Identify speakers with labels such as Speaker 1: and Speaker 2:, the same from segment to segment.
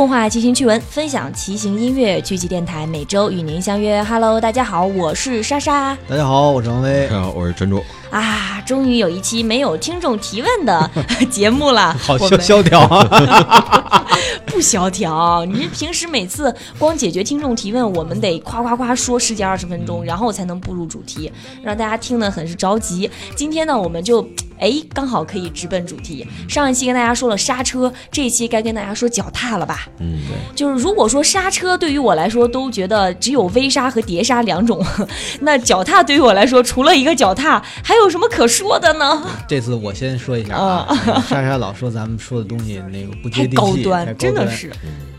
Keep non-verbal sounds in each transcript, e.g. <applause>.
Speaker 1: 共话骑行趣闻，分享骑行音乐，聚集电台每周与您相约。Hello，大家好，我是莎莎。
Speaker 2: 大家好，我是王威。
Speaker 3: 大家好，我是陈柱。
Speaker 1: 啊，终于有一期没有听众提问的 <laughs> 节目了，<laughs>
Speaker 2: 好萧萧条啊！<laughs>
Speaker 1: 不萧条，你平时每次光解决听众提问，我们得夸夸夸说十几二十分钟，然后才能步入主题，让大家听得很是着急。今天呢，我们就哎刚好可以直奔主题。上一期跟大家说了刹车，这一期该跟大家说脚踏了吧？
Speaker 3: 嗯，对，
Speaker 1: 就是如果说刹车对于我来说都觉得只有微刹和碟刹两种，<laughs> 那脚踏对于我来说除了一个脚踏，还有什么可说的呢？
Speaker 2: 这次我先说一下啊，莎莎老说咱们说的东西那个不接地气，
Speaker 1: 高端，真的是。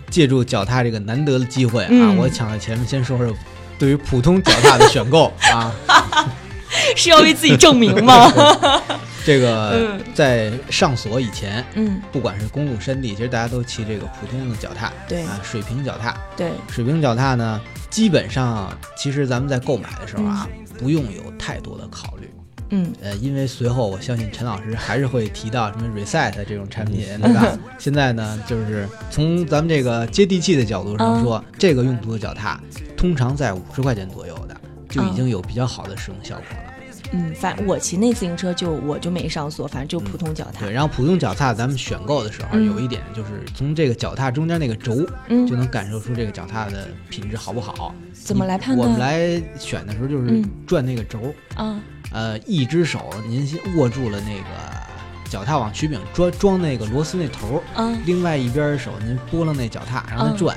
Speaker 2: 借助脚踏这个难得的机会啊，我抢在前面先说说对于普通脚踏的选购啊，<laughs> <laughs>
Speaker 1: 是要为自己证明吗？<laughs>
Speaker 2: 这个在上锁以前，
Speaker 1: 嗯，
Speaker 2: 不管是公路、山地，其实大家都骑这个普通的脚踏，
Speaker 1: 对。
Speaker 2: 啊，水平脚踏，
Speaker 1: 对，
Speaker 2: 水平脚踏呢，基本上其实咱们在购买的时候啊，不用有太多的考虑，
Speaker 1: 嗯，
Speaker 2: 呃，因为随后我相信陈老师还是会提到什么 Reset 这种产品，对吧？<laughs> 现在呢，就是从咱们这个接地气的角度上说，这个用途的脚踏，通常在五十块钱左右的，就已经有比较好的使用效果了。
Speaker 1: 嗯，反我骑那自行车就我就没上锁，反正就普通脚踏。
Speaker 2: 对，然后普通脚踏咱们选购的时候，有一点就是从这个脚踏中间那个轴，
Speaker 1: 嗯，
Speaker 2: 就能感受出这个脚踏的品质好不好。
Speaker 1: 怎么来判断？
Speaker 2: 我们来选的时候就是转那个轴，
Speaker 1: 啊，
Speaker 2: 呃，一只手您先握住了那个脚踏往曲柄装装那个螺丝那头，
Speaker 1: 啊，
Speaker 2: 另外一边手您拨了那脚踏让它转，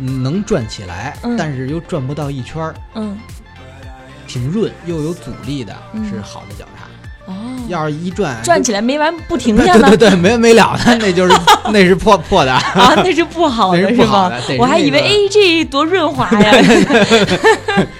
Speaker 2: 能转起来，但是又转不到一圈儿，
Speaker 1: 嗯。
Speaker 2: 挺润又有阻力的，是好的脚踏。
Speaker 1: 哦，
Speaker 2: 要是一转
Speaker 1: 转起来没完不停下
Speaker 2: 呢？<laughs> 对对对，没完没了的，<laughs> 那就是那是破破的
Speaker 1: 啊，<laughs> 那是不好的，
Speaker 2: 是吗？
Speaker 1: 我还以为哎，这多润滑呀，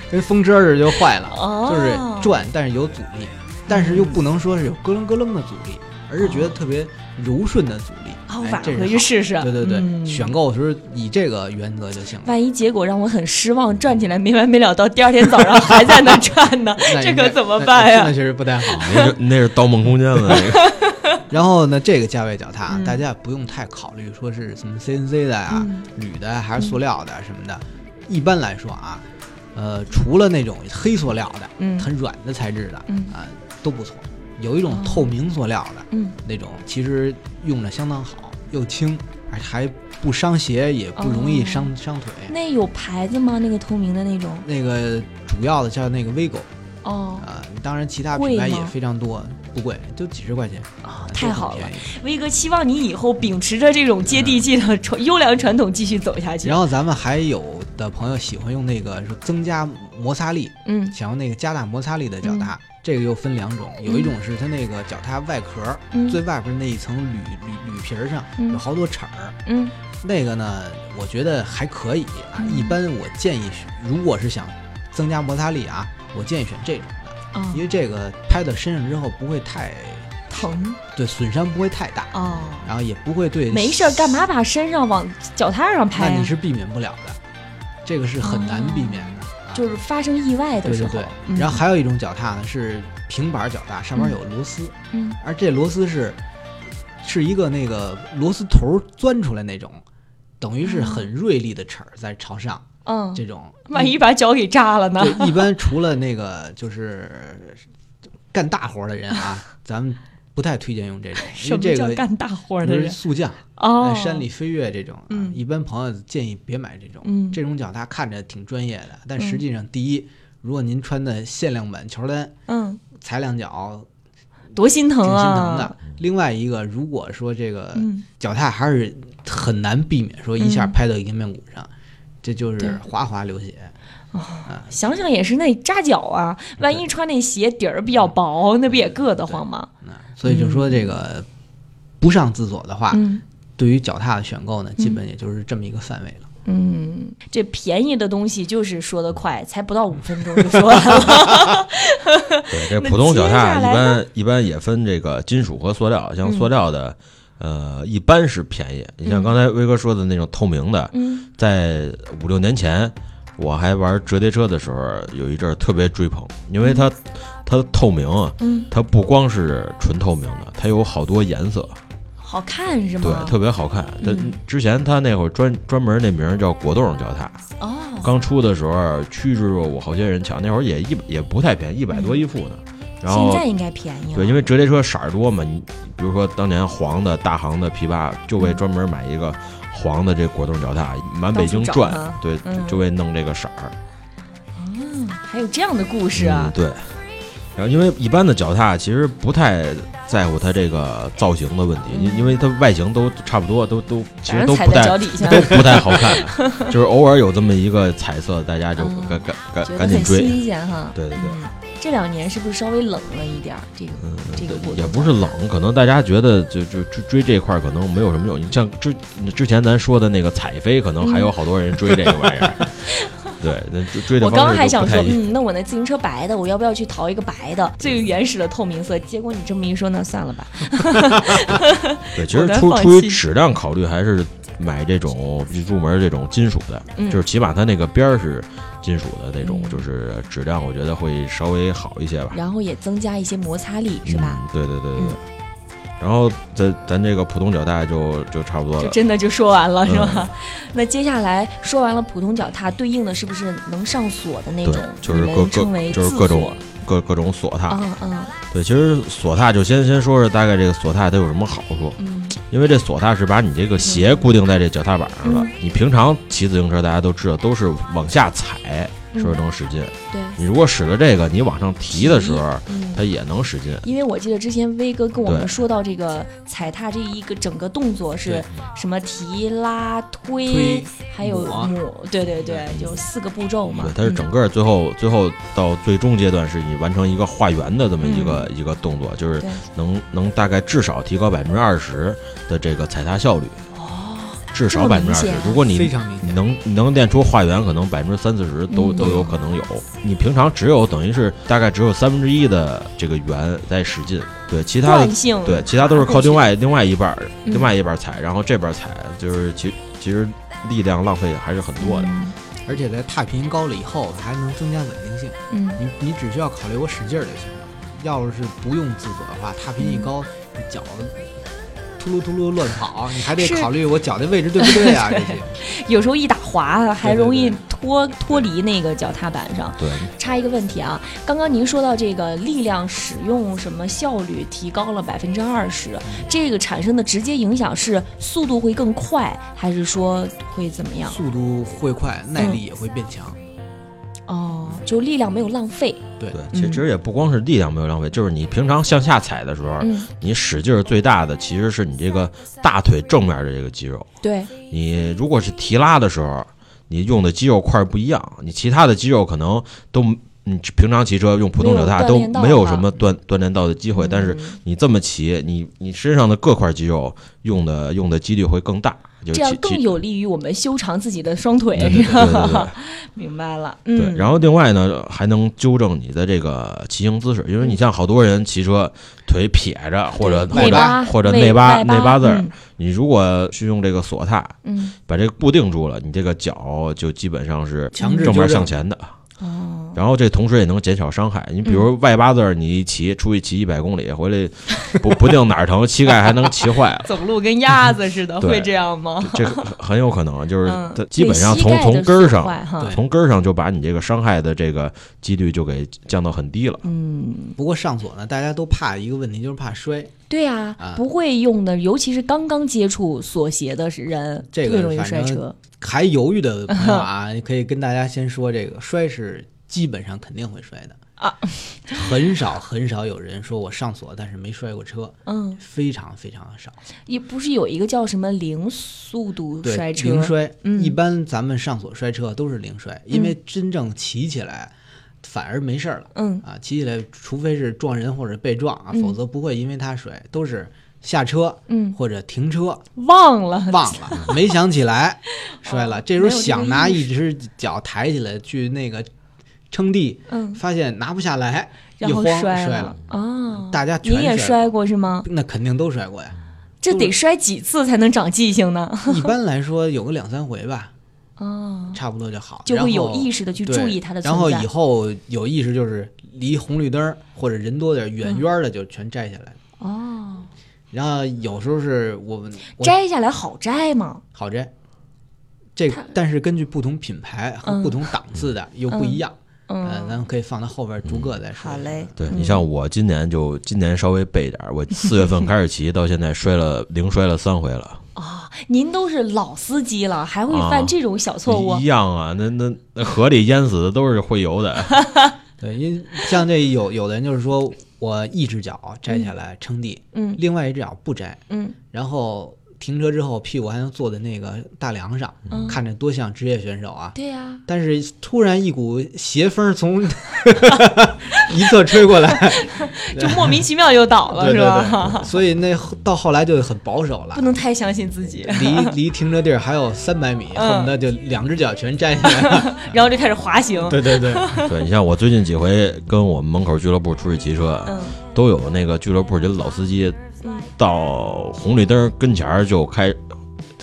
Speaker 2: 跟风车似的就坏了。
Speaker 1: 哦，
Speaker 2: 就是转，但是有阻力，但是又不能说是有咯楞咯楞的阻力，而是觉得特别柔顺的阻力。
Speaker 1: 我反回去试试。
Speaker 2: 对对对，选购时候以这个原则就行了。
Speaker 1: 万一结果让我很失望，转起来没完没了，到第二天早上还在那 <laughs> 转呢，这可怎么办呀？
Speaker 2: 那确实不太好。
Speaker 3: 那是那是《盗梦空间》的那
Speaker 2: 个。<laughs> 然后呢，这个价位脚踏，大家不用太考虑说是什么 CNC 的呀、铝的还是塑料的什么的。一般来说啊，呃，除了那种黑塑料的，很软的材质的，啊，都不错。有一种透明塑料的，
Speaker 1: 嗯，
Speaker 2: 那种其实用着相当好。又轻，而且还不伤鞋，也不容易伤伤腿。
Speaker 1: 那有牌子吗？那个透明的那种？
Speaker 2: 那个主要的叫那个 Vigo。
Speaker 1: 哦。
Speaker 2: 啊，当然其他品牌也非常多，不贵，就几十块钱。
Speaker 1: 啊，太好了！威哥，希望你以后秉持着这种接地气的传优良传统继续走下去。
Speaker 2: 然后咱们还有的朋友喜欢用那个说增加摩擦力，
Speaker 1: 嗯，
Speaker 2: 想要那个加大摩擦力的脚踏。这个又分两种，有一种是它那个脚踏外壳最外边那一层铝铝铝皮上有好多齿儿，
Speaker 1: 嗯，
Speaker 2: 那个呢，我觉得还可以啊。一般我建议，如果是想增加摩擦力啊，我建议选这种的，因为这个拍到身上之后不会太
Speaker 1: 疼，
Speaker 2: 对，损伤不会太大
Speaker 1: 哦，
Speaker 2: 然后也不会对
Speaker 1: 没事干嘛把身上往脚踏上拍？
Speaker 2: 那你是避免不了的，这个是很难避免的。
Speaker 1: 就是发生意外的
Speaker 2: 时候，对。对对。然后还有一种脚踏呢，是平板脚踏，上面有螺丝，
Speaker 1: 嗯，
Speaker 2: 而这螺丝是是一个那个螺丝头钻出来那种，等于是很锐利的齿儿在朝上，
Speaker 1: 嗯，
Speaker 2: 这种。
Speaker 1: 万一把脚给扎了呢？
Speaker 2: 对，一般除了那个就是 <laughs> 干大活的人啊，咱们。不太推荐用这种，<laughs> 因为这个
Speaker 1: 干大活的人，
Speaker 2: 速降
Speaker 1: 哦，
Speaker 2: 山里飞跃这种，
Speaker 1: 嗯，
Speaker 2: 一般朋友建议别买这种，
Speaker 1: 嗯，
Speaker 2: 这种脚踏看着挺专业的，但实际上，第一，如果您穿的限量版乔丹，
Speaker 1: 嗯，
Speaker 2: 踩两脚，
Speaker 1: 多心疼
Speaker 2: 啊，挺心疼的。另外一个，如果说这个脚踏还是很难避免说一下拍到迎面骨上，这就是哗哗流血。
Speaker 1: 啊，想想也是，那扎脚啊，万一穿那鞋底儿比较薄，那不也硌得慌吗？
Speaker 2: 所以就说这个不上自锁的话，对于脚踏的选购呢，基本也就是这么一个范围了。
Speaker 1: 嗯，这便宜的东西就是说得快，才不到五分钟就说完了。
Speaker 3: 对，<laughs> 这普通脚踏一般一般也分这个金属和塑料，像塑料的，呃，一般是便宜。你像刚才威哥说的那种透明的，在五六年前。我还玩折叠车的时候，有一阵儿特别追捧，因为它它透明啊，它不光是纯透明的，它有好多颜色，
Speaker 1: 好看是吗？
Speaker 3: 对，特别好看。他之前它那会儿专专门那名叫果冻脚踏。
Speaker 1: 哦。
Speaker 3: 刚出的时候趋之若鹜，好些人抢。那会儿也一也不太便宜，一百多一副呢。然后
Speaker 1: 现在应该便宜了。
Speaker 3: 对，因为折叠车色儿多嘛，你比如说当年黄的大行的琵琶，就为专门买一个黄的这果冻脚踏，满北京转，对，就为弄这个色儿。
Speaker 1: 嗯，还有这样的故事啊？
Speaker 3: 对。然后，因为一般的脚踏其实不太在乎它这个造型的问题，因因为它外形都差不多，都都其实都不太都不太好 <laughs> 看，就是偶尔有这么一个彩色，大家就赶赶赶赶紧追，
Speaker 1: 新鲜哈。
Speaker 3: 对对对。
Speaker 1: 这两年是不是稍微冷了一点？这个这个
Speaker 3: 也不是冷，可能大家觉得就就追追这块可能没有什么用。你像之之前咱说的那个彩飞，可能还有好多人追这个玩意儿。<laughs> 对，那追的
Speaker 1: 我刚还想说，嗯，那我那自行车白的，我要不要去淘一个白的最原始的透明色？结果你这么一说，那算了吧。<laughs>
Speaker 3: 对，其实出出于质量考虑，还是买这种入门这种金属的，就是起码它那个边儿是金属的那种，就是质量我觉得会稍微好一些吧。
Speaker 1: 然后也增加一些摩擦力，是吧？
Speaker 3: 对对对对对。然后咱咱这个普通脚踏就就差不多了，
Speaker 1: 真的就说完了是吧？那接下来说完了普通脚踏，对应的是不是能上锁的那种？
Speaker 3: 就是各各就是各种各各种锁踏。
Speaker 1: 嗯嗯。
Speaker 3: 对，其实锁踏就先先说说大概这个锁踏它有什么好处。
Speaker 1: 嗯。
Speaker 3: 因为这锁踏是把你这个鞋固定在这脚踏板上了。你平常骑自行车，大家都知道都是往下踩。时候能使劲，
Speaker 1: 对
Speaker 3: 你如果使了这个，你往上提的时候，它也能使劲。
Speaker 1: 因为我记得之前威哥跟我们说到这个踩踏这一个整个动作是什么提拉推，还有抹，对对对，就四个步骤嘛。
Speaker 3: 对，它是整个最后最后到最终阶段是你完成一个画圆的这么一个一个动作，就是能能大概至少提高百分之二十的这个踩踏效率。至少百分之二十，如果你你能能练出画圆，可能百分之三四十都都有可能有。你平常只有等于是大概只有三分之一的这个圆在使劲，对，其他的对，其他都是靠另外另外一半另外一半踩，然后这边踩，就是其其实力量浪费还是很多的。
Speaker 2: 而且在踏频高了以后，还能增加稳定性。
Speaker 1: 嗯，
Speaker 2: 你你只需要考虑我使劲儿就行了。要是不用自锁的话，踏频一高，脚。秃噜秃噜乱跑，你还得考虑我脚的位置对不对啊？这些 <laughs>
Speaker 1: 有时候一打滑还容易脱脱离那个脚踏板上。
Speaker 3: 对，
Speaker 1: 插一个问题啊，刚刚您说到这个力量使用什么效率提高了百分之二十，这个产生的直接影响是速度会更快，还是说会怎么样？
Speaker 2: 速度会快，耐力也会变强。
Speaker 1: 哦，就力量没有浪费。
Speaker 2: 对
Speaker 3: 对，其实也不光是力量没有浪费，就是你平常向下踩的时候，你使劲儿最大的其实是你这个大腿正面的这个肌肉。
Speaker 1: 对，
Speaker 3: 你如果是提拉的时候，你用的肌肉块不一样，你其他的肌肉可能都，你平常骑车用普通脚踏都没有什么锻锻炼到的机会，但是你这么骑，你你身上的各块肌肉用的用的几率会更大。
Speaker 1: 这样更有利于我们修长自己的双腿，<laughs> 明白了。
Speaker 3: 对，然后另外呢，还能纠正你的这个骑行姿势，因为你像好多人骑车腿撇着，或者或者或者内八内八字儿，你如果是用这个锁踏，
Speaker 1: 嗯，
Speaker 3: 把这个固定住了，你这个脚就基本上是正面向前的。
Speaker 1: 哦，
Speaker 3: 然后这同时也能减少伤害。你比如外八字儿，你一骑出去骑一百公里回来，<laughs> 不不定哪儿疼，膝盖还能骑坏了。<laughs>
Speaker 1: 走路跟鸭子似的，会这样吗？
Speaker 3: 这很有可能，就是它基本上从从根儿上，从根儿上就把你这个伤害的这个几率就给降到很低了。
Speaker 1: 嗯，
Speaker 2: 不过上锁呢，大家都怕一个问题，就是怕摔。
Speaker 1: 对呀，不会用的，尤其是刚刚接触锁鞋的人，
Speaker 2: 这个
Speaker 1: 容易摔车。
Speaker 2: 还犹豫的朋友啊，<laughs> 你可以跟大家先说，这个摔是基本上肯定会摔的
Speaker 1: 啊，<laughs>
Speaker 2: 很少很少有人说我上锁但是没摔过车，
Speaker 1: 嗯，
Speaker 2: 非常非常的少。
Speaker 1: 也不是有一个叫什么零速度摔车，
Speaker 2: 零摔，一般咱们上锁摔车都是零摔，因为真正骑起来反而没事儿了，
Speaker 1: 嗯
Speaker 2: 啊，骑起来除非是撞人或者被撞啊，否则不会因为他摔，都是。下车，
Speaker 1: 嗯，
Speaker 2: 或者停车，
Speaker 1: 忘了，
Speaker 2: 忘了，<laughs> 没想起来，摔了。这时候想拿一只脚抬起来去那个撑地，
Speaker 1: 嗯，
Speaker 2: 发现拿不下来，
Speaker 1: 一
Speaker 2: 慌摔
Speaker 1: 了。哦，
Speaker 2: 大家
Speaker 1: 你也摔过是吗？
Speaker 2: 那肯定都摔过呀。
Speaker 1: 这得摔几次才能长记性呢？
Speaker 2: 一般来说有个两三回吧。
Speaker 1: 哦，
Speaker 2: 差不多就好，
Speaker 1: 就会有意识的去注意它的
Speaker 2: 存在。然后以后有意识就是离红绿灯或者人多点远远的就全摘下来。
Speaker 1: 哦。
Speaker 2: 然后有时候是我们
Speaker 1: 摘下来好摘吗？
Speaker 2: 好摘，这
Speaker 1: 它
Speaker 2: 但是根据不同品牌和
Speaker 1: 嗯
Speaker 2: 不同档次的又不一样。
Speaker 1: 嗯，
Speaker 2: 呃，咱们可以放到后边逐个再说。
Speaker 1: 好嘞。
Speaker 3: 对
Speaker 1: 嗯
Speaker 3: 你像我今年就今年稍微背点儿，我四月份开始骑，到现在摔了零摔了三回了，
Speaker 1: 啊，您都是老司机了，还会犯
Speaker 3: 啊
Speaker 1: 这种小错误
Speaker 3: 一？样啊，那那那河里淹死的都是会游的，<laughs>
Speaker 2: 对，因像这有有的人就是说我一只脚摘下来撑地，
Speaker 1: 嗯
Speaker 2: 另外一只脚不摘，
Speaker 1: 嗯
Speaker 2: 然后停车之后屁股还能坐在那个大梁上，
Speaker 1: 嗯，
Speaker 2: 看着多像职业选手啊！
Speaker 1: 对呀，
Speaker 2: 但是突然一股斜风从 <laughs> 一侧吹过来，<laughs>
Speaker 1: 就莫名其妙就倒了，<laughs>
Speaker 2: 对对
Speaker 1: 是吧？
Speaker 2: 所以那到后来就很保守了
Speaker 1: 不。能太相信自己，
Speaker 2: 离离停车地儿还有三百米，
Speaker 1: 嗯
Speaker 2: 恨不得就两只脚全摘下来了。
Speaker 1: 然后就开始滑行。
Speaker 2: 对对对，
Speaker 3: 对你像我最近几回跟我们门口俱乐部出去骑车，
Speaker 1: 嗯
Speaker 3: 都有那个俱乐部这老司机
Speaker 1: 嗯，
Speaker 3: 到红绿灯跟前儿就开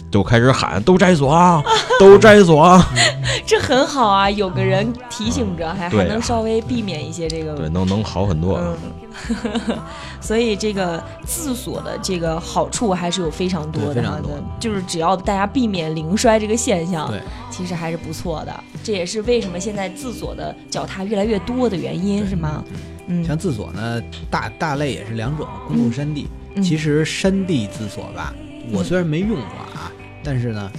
Speaker 3: 就开始喊都摘锁啊，都摘锁啊，<laughs>
Speaker 1: 这很好啊，有个人提醒着，还还能稍微避免一些这个
Speaker 3: 对，能能好很多。
Speaker 1: 嗯，<laughs> 所以这个自锁的这个好处还是有非常多的哈，
Speaker 2: 对非常多
Speaker 1: 就是只要大家避免零摔这个现象，
Speaker 2: 对，
Speaker 1: 其实还是不错的。这也是为什么现在自锁的脚踏越来越多的原因，是吗？嗯，
Speaker 2: 像自锁呢，大大类也是两种，公共、山地。
Speaker 1: 嗯
Speaker 2: 其实山地自锁吧，我虽然没用过啊，但是呢，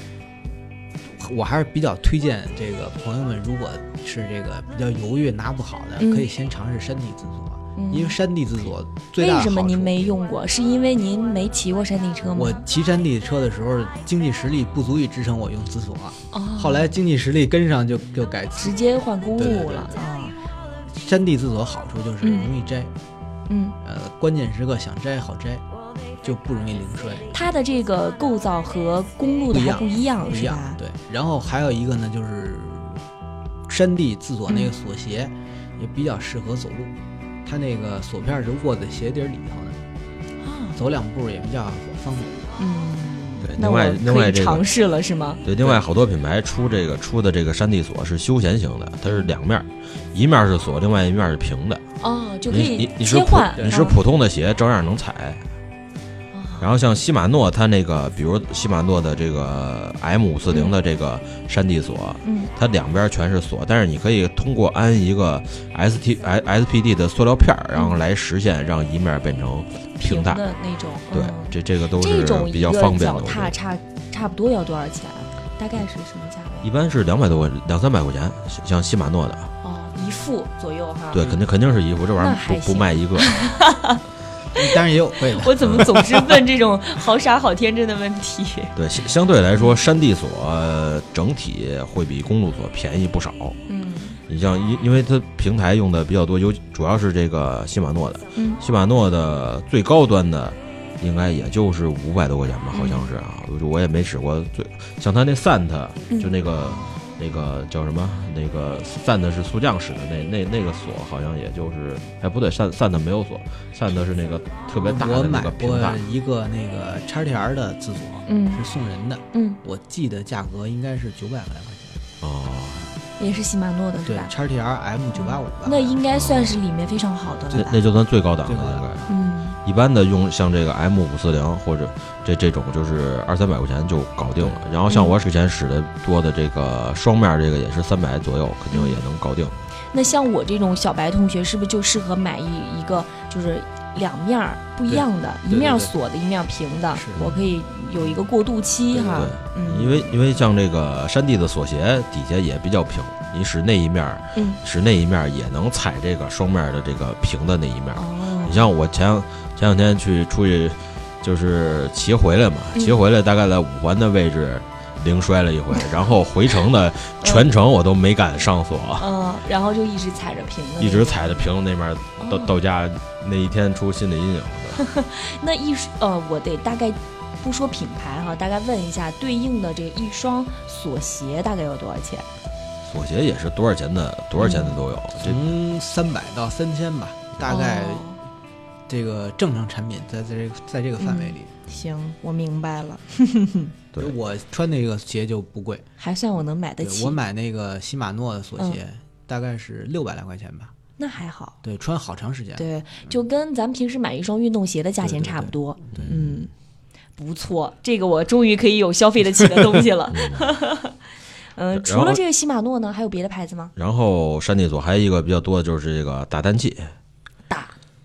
Speaker 2: 我还是比较推荐这个朋友们，如果是这个比较犹豫拿不好的，
Speaker 1: 嗯
Speaker 2: 可以先尝试山地自锁，
Speaker 1: 嗯
Speaker 2: 因为山地自锁最大的。
Speaker 1: 为什么您没用过？是因为您没骑过山地车吗？
Speaker 2: 我骑山地车的时候，经济实力不足以支撑我用自锁，
Speaker 1: 哦，
Speaker 2: 后来经济实力跟上就就改
Speaker 1: 直接换公路了啊。
Speaker 2: 山地自锁好处就是
Speaker 1: 嗯
Speaker 2: 容易摘，
Speaker 1: 嗯，
Speaker 2: 呃，关键时刻想摘好摘，就不容易零摔。
Speaker 1: 它的这个构造和公路的还不一样，
Speaker 2: 不一样对。然后还有一个呢，就是山地自锁那个锁鞋也比较适合走路，它那个锁片是握在鞋底儿里头的，
Speaker 1: 啊，
Speaker 2: 走两步也比较方便。
Speaker 1: 嗯，
Speaker 3: 对，另外另外这个
Speaker 1: 尝试了，是吗？
Speaker 3: 对，另外好多品牌出这个出的这个山地锁是休闲型的，它是两面儿，一面是锁，另外一面是平的。
Speaker 1: 哦，就可
Speaker 3: 你
Speaker 1: 以
Speaker 3: 你你是普
Speaker 1: 切换，
Speaker 3: 你是普通的鞋照样能踩。
Speaker 1: 啊
Speaker 3: 然后像西马诺它那个，比如西马诺的这个 M 五四零的这个山地锁，
Speaker 1: 嗯
Speaker 3: 它两边全是锁，但是你可以通过安一个 S T S S P D 的塑料片儿，然后来实现让一面变成平大。
Speaker 1: 的那种，
Speaker 3: 对
Speaker 1: 嗯，
Speaker 3: 这这个都是比较方便的。
Speaker 1: 脚踏差差不多要多少钱啊？大概是什么价位？
Speaker 3: 一般是两百多块两三百块钱，像像西马诺的，
Speaker 1: 哦，一副左右哈。
Speaker 3: 对，肯定肯定是一副，这玩意儿不不卖一个。<laughs>
Speaker 2: 当然也有贵的，
Speaker 1: 我怎么总是问这种好傻好天真的问题？<laughs>
Speaker 3: 对，相相对来说，山地锁呃整体会比公路锁便宜不少。
Speaker 1: 嗯
Speaker 3: 你像因因为它平台用的比较多，尤主要是这个西马诺的，
Speaker 1: 嗯
Speaker 3: 西马诺的最高端的应该也就是五百多块钱吧，好像是啊，我我也没使过最像它那 Sant
Speaker 1: 嗯
Speaker 3: 就那个。那个叫什么？那个 Sant 是速降式的，那那那个锁好像也就是，哎不对，Sant Sant 没有锁，Sant 是那个特别大
Speaker 2: 我买
Speaker 3: 的那个平
Speaker 2: 过，一个那个叉 T R 的自锁，
Speaker 1: 嗯
Speaker 2: 是送人的，
Speaker 1: 嗯，
Speaker 2: 我记得价格应该是九百来块钱。
Speaker 3: 哦，
Speaker 1: 也是禧玛诺的是吧？
Speaker 2: 对叉 T R M 九八五吧。
Speaker 1: 那应该算是里面非常好的了吧？
Speaker 3: 那那就算最高档的应该。
Speaker 1: 嗯
Speaker 3: 一般的用像这个 M 五四零或者这这种就是二三百块钱就搞定了。然后像我之前使的多的这个双面这个也是三百左右，肯定也能搞定。
Speaker 1: 那像我这种小白同学，是不是就适合买一一个就是两面儿不一样的，一面锁的，一面儿平的，我可以有一个过渡期哈。嗯，
Speaker 3: 因为因为像这个山地的锁鞋底下也比较平，你使那一面儿，
Speaker 1: 嗯
Speaker 3: 使那一面儿也能踩这个双面的这个平的那一面儿。
Speaker 1: 哦
Speaker 3: 你，像我前前两天去出去就是骑回来嘛，
Speaker 1: 嗯
Speaker 3: 骑回来大概在五环的位置零摔了一回，然后回程的 <laughs> 全程我都没敢上锁，
Speaker 1: 嗯，然后就一直踩着平的，
Speaker 3: 一直。踩着平那面到
Speaker 1: 哦
Speaker 3: 到家那一天出心理阴影。<laughs> <laughs>
Speaker 1: 那一呃，我得大概不说品牌哈，大概问一下对应的这一双锁鞋大概有多少钱？
Speaker 3: 锁鞋也是多少钱的，多少钱的都有。这
Speaker 2: 从三百到三千吧，大概
Speaker 1: 哦
Speaker 2: 这个正常产品在在这个在这个范围里。
Speaker 1: 行，我明白了，<laughs>
Speaker 3: 对
Speaker 2: 我穿那个鞋就不贵，
Speaker 1: 还算我能买得起。
Speaker 2: 我买那个禧玛诺的锁鞋，大概是六百来块钱吧。
Speaker 1: 那还好。
Speaker 2: 对，穿好长时间。
Speaker 1: 对，就跟咱们平时买一双运动鞋的价钱差不多。嗯，不错，这个我终于可以有消费得起的东西了。嗯，<laughs> 除了这个禧玛诺呢，还有别的牌子吗？
Speaker 3: 然后山地锁还有一个比较多的就是这个打蛋器。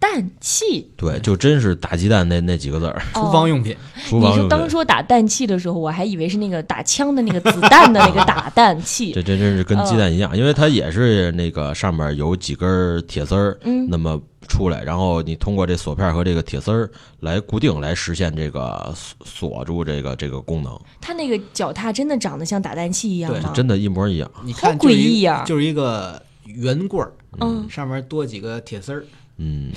Speaker 1: 打蛋器？
Speaker 3: 对，就真是打鸡蛋那那几个字儿。
Speaker 2: 厨房用品。
Speaker 3: 厨房用
Speaker 1: 品。你说当说打蛋器的时候，我还以为是那个打枪的那个子弹的那个打蛋器。<laughs>
Speaker 3: 这这真是跟鸡蛋一样，因为它也是那个上面有几根铁丝儿，那么。出来，然后你通过这锁片和这个铁丝儿来固定，来实现这个锁住这个这个功能。
Speaker 1: 它那个脚踏真的长得像打蛋器一样
Speaker 2: 吗？
Speaker 3: 真的，一模一样。
Speaker 2: 你看，
Speaker 1: 诡异啊！
Speaker 2: 就是一个圆棍儿，嗯，上面多几个铁丝儿，
Speaker 3: 嗯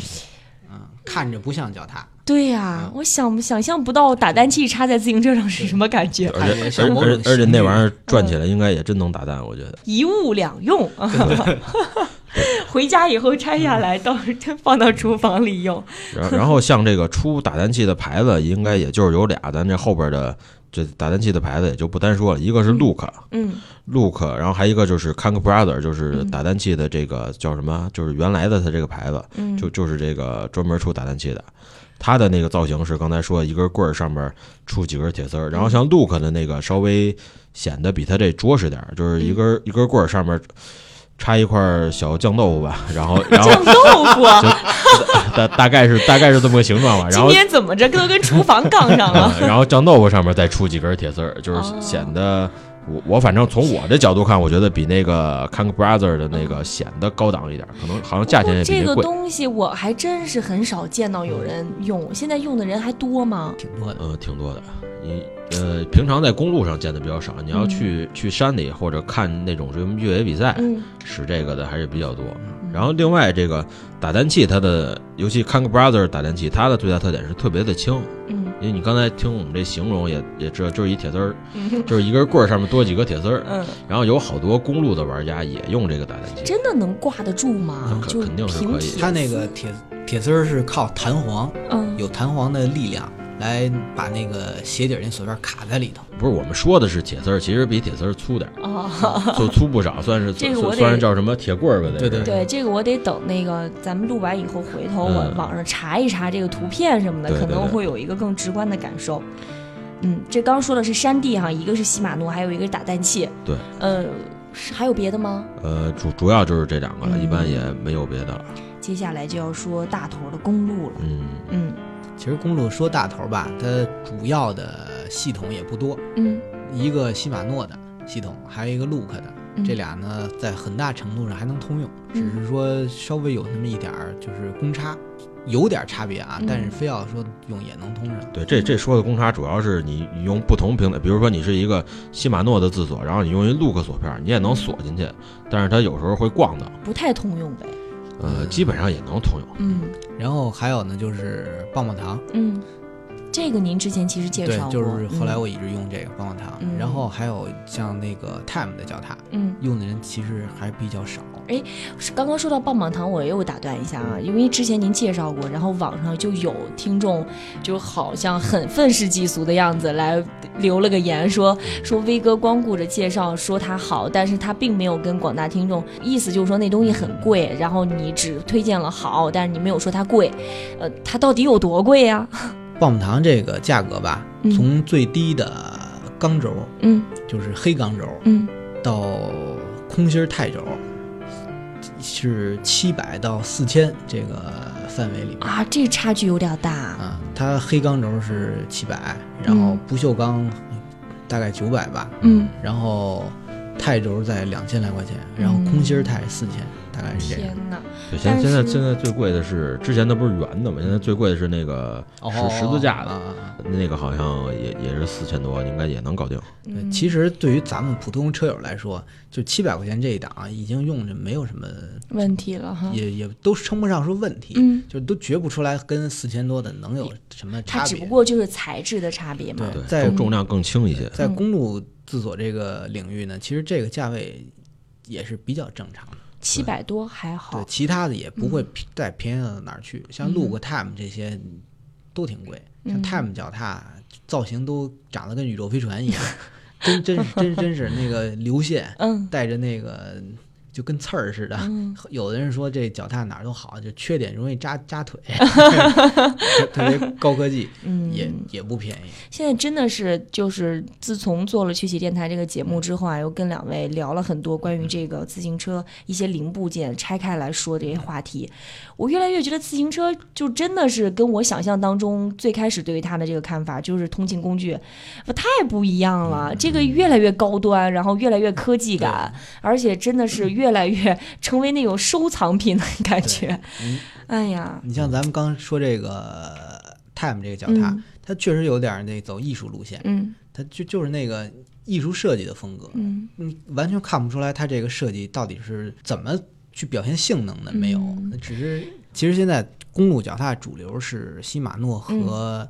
Speaker 2: 啊，看着不像脚踏。
Speaker 1: 对呀，我想想象不到打蛋器插在自行车上是什么感觉。
Speaker 3: 而且而而且那玩意儿转起来应该也真能打蛋，我觉得
Speaker 1: 一物两用。<laughs> 回家以后拆下来，到放到厨房里用。
Speaker 3: 然然后像这个出打蛋器的牌子，应该也就是有俩，咱这后边的这打蛋器的牌子也就不单说了，一个是 Look，
Speaker 1: 嗯
Speaker 3: ，Look，然后还一个就是 Kang Brother，就是打蛋器的这个叫什么？就是原来的它这个牌子，就就是这个专门出打蛋器的。它的那个造型是刚才说一根棍儿上面出几根铁丝儿，然后像 Look 的那个稍微显得比它这着实点，就是一根一根棍儿上面。插一块小酱豆腐吧，<laughs> 然后 <laughs> 然后
Speaker 1: 酱豆腐，<laughs>
Speaker 3: 大大概是大概是这么个形状吧。然后今
Speaker 1: 天怎么着都跟厨房杠上了。
Speaker 3: 然后酱豆腐上面再出几根铁丝儿，就是显得我我反正从我的角度看，我觉得比那个 Kang Brother 的那个显得高档一点，可能好像价钱也比
Speaker 1: 这个东西我还真是很少见到有人用，现在用的人还多吗？
Speaker 2: 挺多的，
Speaker 3: 嗯，挺多的。你呃，平常在公路上见的比较少。你要去去山里或者看那种什么越野比赛，使这个的还是比较多。然后另外这个打蛋器，它的尤其 Kang Brother 打蛋器，它的最大特点是特别的轻。
Speaker 1: 嗯，
Speaker 3: 因为你刚才听我们这形容也也知道，就是一铁丝儿，就是一根棍儿上面多几个铁丝儿。嗯，然后有好多公路的玩家也用这个打蛋器。
Speaker 1: 真的能挂得住吗？
Speaker 3: 肯定是可以。
Speaker 2: 它那个铁铁丝儿是靠弹簧，嗯，有弹簧的力量。来把那个鞋底那锁链卡在里头。
Speaker 3: 不是我们说的是铁丝儿，其实比铁丝儿粗点儿，就粗不少，算是 <laughs>
Speaker 1: 这个我
Speaker 3: 算是叫什么铁棍儿吧？
Speaker 2: 对对
Speaker 1: 对，这个我得等那个咱们录完以后，回头我网上查一查这个图片什么的，可能会有一个更直观的感受。嗯，这刚说的是山地哈，一个是禧马诺，还有一个是打蛋器。
Speaker 3: 对，
Speaker 1: 呃，还有别的吗？
Speaker 3: 呃，主主要就是这两个了，一般也没有别的了。
Speaker 1: 接下来就要说大头的公路了。
Speaker 3: 嗯
Speaker 1: 嗯。
Speaker 2: 其实公路说大头吧，它主要的系统也不多。
Speaker 1: 嗯，
Speaker 2: 一个禧玛诺的系统，还有一个 Look 的，这俩呢在很大程度上还能通用，只是说稍微有那么一点儿就是公差，有点差别啊。但是非要说用也能通上。
Speaker 3: 对，这这说的公差主要是你你用不同平台，比如说你是一个禧玛诺的自锁，然后你用一 Look 锁片，你也能锁进去，但是它有时候会逛的，
Speaker 1: 不太通用呗。
Speaker 3: 呃，基本上也能通用。
Speaker 1: 嗯，
Speaker 2: 然后还有呢，就是棒棒糖。
Speaker 1: 嗯，这个您之前其实介绍
Speaker 2: 过。对，就是后来我一直用这个棒棒糖。然后还有像那个 Time 的脚踏，
Speaker 1: 嗯，
Speaker 2: 用的人其实还比较少。
Speaker 1: 哎，刚刚说到棒棒糖，我又打断一下啊，因为之前您介绍过，然后网上就有听众就好像很愤世嫉俗的样子来留了个言，说说威哥光顾着介绍说它好，但是他并没有跟广大听众，意思就是说那东西很贵，然后你只推荐了好，但是你没有说它贵，呃，它到底有多贵呀？<laughs>
Speaker 2: 棒棒糖这个价格吧，从最低的钢轴，
Speaker 1: 嗯，
Speaker 2: 就是黑钢轴，
Speaker 1: 嗯，
Speaker 2: 到空心钛轴。是七百到四千这个范围里
Speaker 1: 啊，这差距有点大
Speaker 2: 啊。它黑钢轴是七百，然后不锈钢大概九百吧，
Speaker 1: 嗯，
Speaker 2: 然后钛轴在两千来块钱，然后空心钛四千。大概是这样。天哪！
Speaker 3: 对，现现在现在最贵的是之前那不是圆的吗？现在最贵的是那个十十字架的，那个好像也也是四千多，应该也能搞定。
Speaker 2: 对，其实对于咱们普通车友来说，就七百块钱这一档已经用着没有什么
Speaker 1: 问题了哈，
Speaker 2: 也也都称不上说问题，
Speaker 1: 嗯，
Speaker 2: 就都觉不出来跟四千多的能有什么差别。它
Speaker 1: 只不过就是材质的差别嘛，
Speaker 3: 对，
Speaker 2: 在
Speaker 3: 重量更轻一些。
Speaker 2: 在公路自锁这个领域呢，其实这个价位也是比较正常的。
Speaker 1: 七百多还好，
Speaker 2: 对，其他的也不会再便宜到哪儿去。像 Look、Time 这些都挺贵，像 Time 脚踏造型都长得跟宇宙飞船一样，<laughs> 真真是真真是那个流线，
Speaker 1: 嗯，
Speaker 2: 带着那个就跟刺儿似的。<laughs> 有的人说这脚踏哪儿都好，就缺点容易扎扎腿，<laughs> 特别高科技，也也不便宜。
Speaker 1: 现在真的是就是自从做了趣奇电台这个节目之后啊，又跟两位聊了很多关于这个自行车一些零部件拆开来说这些话题，我越来越觉得自行车就真的是跟我想象当中最开始对于它的这个看法就是通勤工具，不太不一样了。这个越来越高端，然后越来越科技感，而且真的是越来越成为那种收藏品的感觉。哎呀，
Speaker 2: 你像咱们刚说这个 Time 这个脚踏，它确实有点那走艺术路线，
Speaker 1: 嗯，
Speaker 2: 它就就是那个艺术设计的风格，
Speaker 1: 嗯，
Speaker 2: 完全看不出来它这个设计到底是怎么去表现性能的，没有，只是其实现在公路脚踏主流是禧马诺和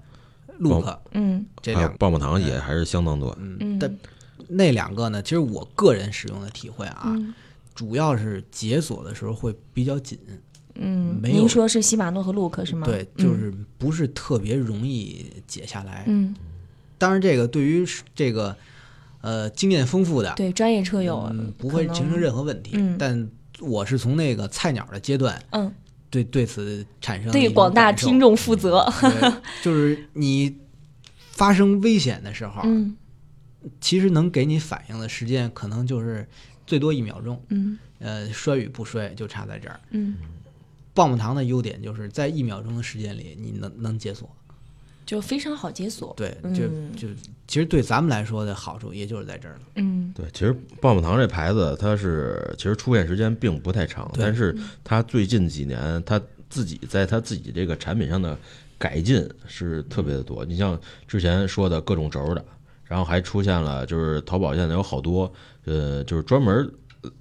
Speaker 2: 路克，
Speaker 1: 嗯，
Speaker 2: 这两个。
Speaker 3: 棒棒糖也还是相当多，
Speaker 2: 嗯，但那两个呢，其实我个人使用的体会啊，主要是解锁的时候会比较紧。
Speaker 1: 嗯，没
Speaker 2: 您
Speaker 1: 说是禧玛诺和路克是吗？
Speaker 2: 对，就是不是特别容易解下来。
Speaker 1: 嗯，
Speaker 2: 当然这个对于这个呃经验丰富的
Speaker 1: 对专业车友
Speaker 2: 不会形成任何问题。
Speaker 1: 嗯，
Speaker 2: 但我是从那个菜鸟的阶段，
Speaker 1: 嗯，
Speaker 2: 对对此产生
Speaker 1: 对广大听众负责，
Speaker 2: 就是你发生危险的时候，
Speaker 1: 嗯，
Speaker 2: 其实能给你反应的时间可能就是最多一秒钟。
Speaker 1: 嗯，
Speaker 2: 呃，摔与不摔就差在这儿。
Speaker 1: 嗯。
Speaker 2: 棒棒糖的优点就是在一秒钟的时间里，你能能解锁，
Speaker 1: 就非常好解锁。
Speaker 2: 对，就就其实对咱们来说的好处，也就是在这儿了。
Speaker 1: 嗯，
Speaker 3: 对，其实棒棒糖这牌子，它是其实出现时间并不太长，但是它最近几年，它自己在它自己这个产品上的改进是特别的多。你像之前说的各种轴的，然后还出现了，就是淘宝现在有好多，呃，就是专门。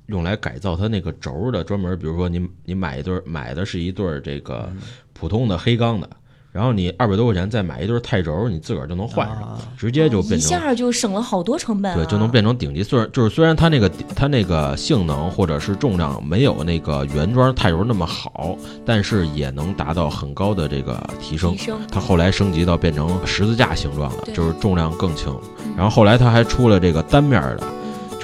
Speaker 3: 用来改造它那个轴的专门，比如说你你买一对买的是一对这个普通的黑钢的，然后你二百多块钱再买一对钛轴，你自个儿就能换上，直接就变成
Speaker 1: 一下就省了好多成本。
Speaker 3: 对，就能变成顶级。虽然就是虽然它那个它那个性能或者是重量没有那个原装钛轴那么好，但是也能达到很高的这个提升。它后来升级到变成十字架形状的，就是重量更轻。然后后来它还出了这个单面的。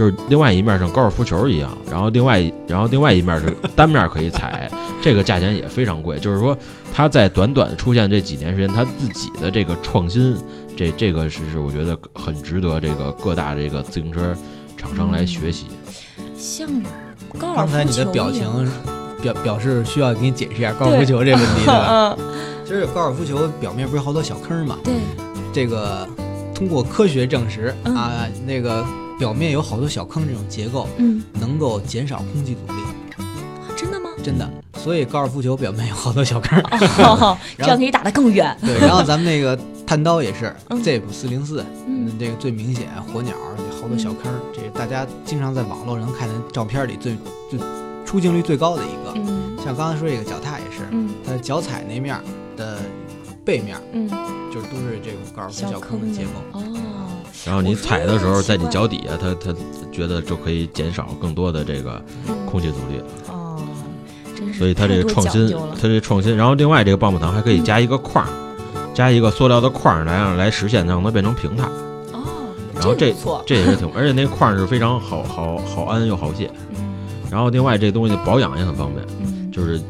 Speaker 3: 就是另外一面像高尔夫球一样，然后另外然后另外一面是单面可以踩，这个价钱也非常贵。就是说，它在短短出现这几年时间，它自己的这个创新，这这个是是我觉得很值得这个各大这个自行车厂商来学习。
Speaker 1: 像高尔夫球，
Speaker 2: 刚才你的表情表表示需要给你解释一下高尔夫球这个问题，对吧？其 <laughs> 实高尔夫球表面不是好多小坑吗？
Speaker 1: 对，
Speaker 2: 这个通过科学证实啊，那个。表面有好多小坑，这种结构，
Speaker 1: 嗯，
Speaker 2: 能够减少空气阻力。
Speaker 1: 真的吗？
Speaker 2: 真的。所以高尔夫球表面有好多小坑，<laughs>
Speaker 1: 这样可以打得更远。
Speaker 2: 对，然后咱们那个探刀也是 ZIP 四零四，
Speaker 1: 嗯，
Speaker 2: 这个最明显，火鸟好多小坑，这是大家经常在网络上看的照片里最最出镜率最高的一个。
Speaker 1: 嗯，
Speaker 2: 像刚才说这个脚踏也是，
Speaker 1: 嗯，
Speaker 2: 它脚踩那面的背面，
Speaker 1: 嗯，
Speaker 2: 就是都是这种高尔夫小
Speaker 1: 坑
Speaker 2: 的结构。
Speaker 1: 哦。
Speaker 3: 然后你踩的时候，在你脚底下，它它觉得就可以减少更多的这个空气阻力了。
Speaker 1: 哦，
Speaker 3: 所以它这个创新，它这创新。然后另外这个棒棒糖还可以加一个框，加一个塑料的框来让来实现让它变成平坦。
Speaker 1: 哦，
Speaker 3: 然后这这也是挺，而且那框是非常好好好安又好卸。然后另外这东西保养也很方便，就是